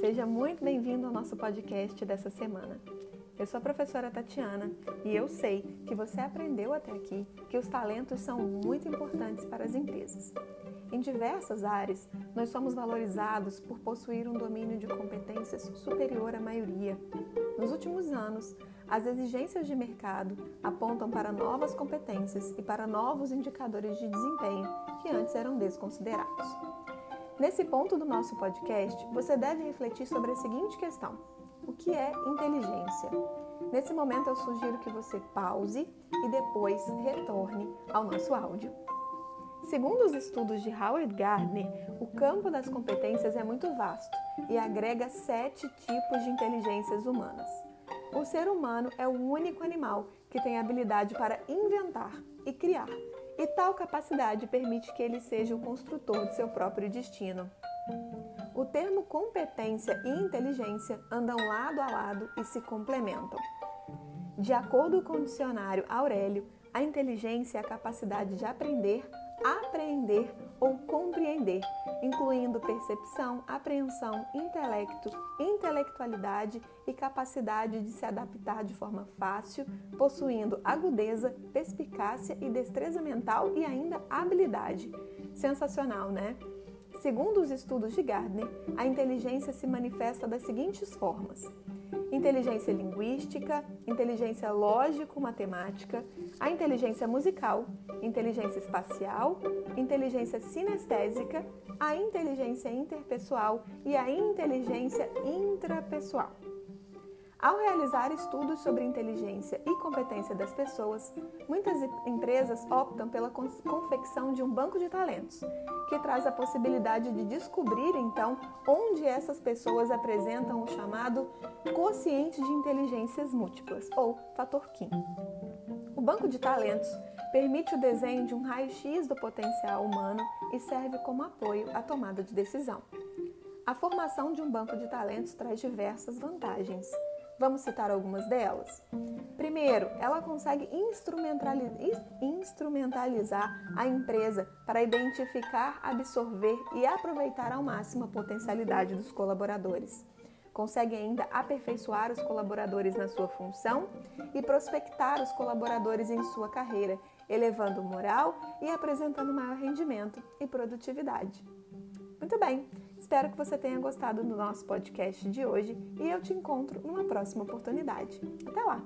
Seja muito bem-vindo ao nosso podcast dessa semana. Eu sou a professora Tatiana e eu sei que você aprendeu até aqui que os talentos são muito importantes para as empresas. Em diversas áreas, nós somos valorizados por possuir um domínio de competências superior à maioria. Nos últimos anos, as exigências de mercado apontam para novas competências e para novos indicadores de desempenho que antes eram desconsiderados. Nesse ponto do nosso podcast, você deve refletir sobre a seguinte questão: o que é inteligência? Nesse momento, eu sugiro que você pause e depois retorne ao nosso áudio. Segundo os estudos de Howard Gardner, o campo das competências é muito vasto e agrega sete tipos de inteligências humanas. O ser humano é o único animal que tem habilidade para inventar e criar, e tal capacidade permite que ele seja o construtor de seu próprio destino. O termo competência e inteligência andam lado a lado e se complementam. De acordo com o dicionário Aurélio, a inteligência é a capacidade de aprender, apreender ou compreender, incluindo percepção, apreensão, intelecto, intelectualidade e capacidade de se adaptar de forma fácil, possuindo agudeza, perspicácia e destreza mental e ainda habilidade. Sensacional, né? Segundo os estudos de Gardner, a inteligência se manifesta das seguintes formas: inteligência linguística, inteligência lógico-matemática, a inteligência musical, inteligência espacial, inteligência sinestésica, a inteligência interpessoal e a inteligência intrapessoal. Ao realizar estudos sobre inteligência e competência das pessoas, muitas empresas optam pela confecção de um banco de talentos, que traz a possibilidade de descobrir então onde essas pessoas apresentam o chamado quociente de inteligências múltiplas, ou fator Kim. O banco de talentos permite o desenho de um raio-x do potencial humano e serve como apoio à tomada de decisão. A formação de um banco de talentos traz diversas vantagens. Vamos citar algumas delas? Primeiro, ela consegue instrumentalizar a empresa para identificar, absorver e aproveitar ao máximo a potencialidade dos colaboradores. Consegue ainda aperfeiçoar os colaboradores na sua função e prospectar os colaboradores em sua carreira, elevando o moral e apresentando maior rendimento e produtividade. Muito bem! Espero que você tenha gostado do nosso podcast de hoje e eu te encontro numa próxima oportunidade. Até lá!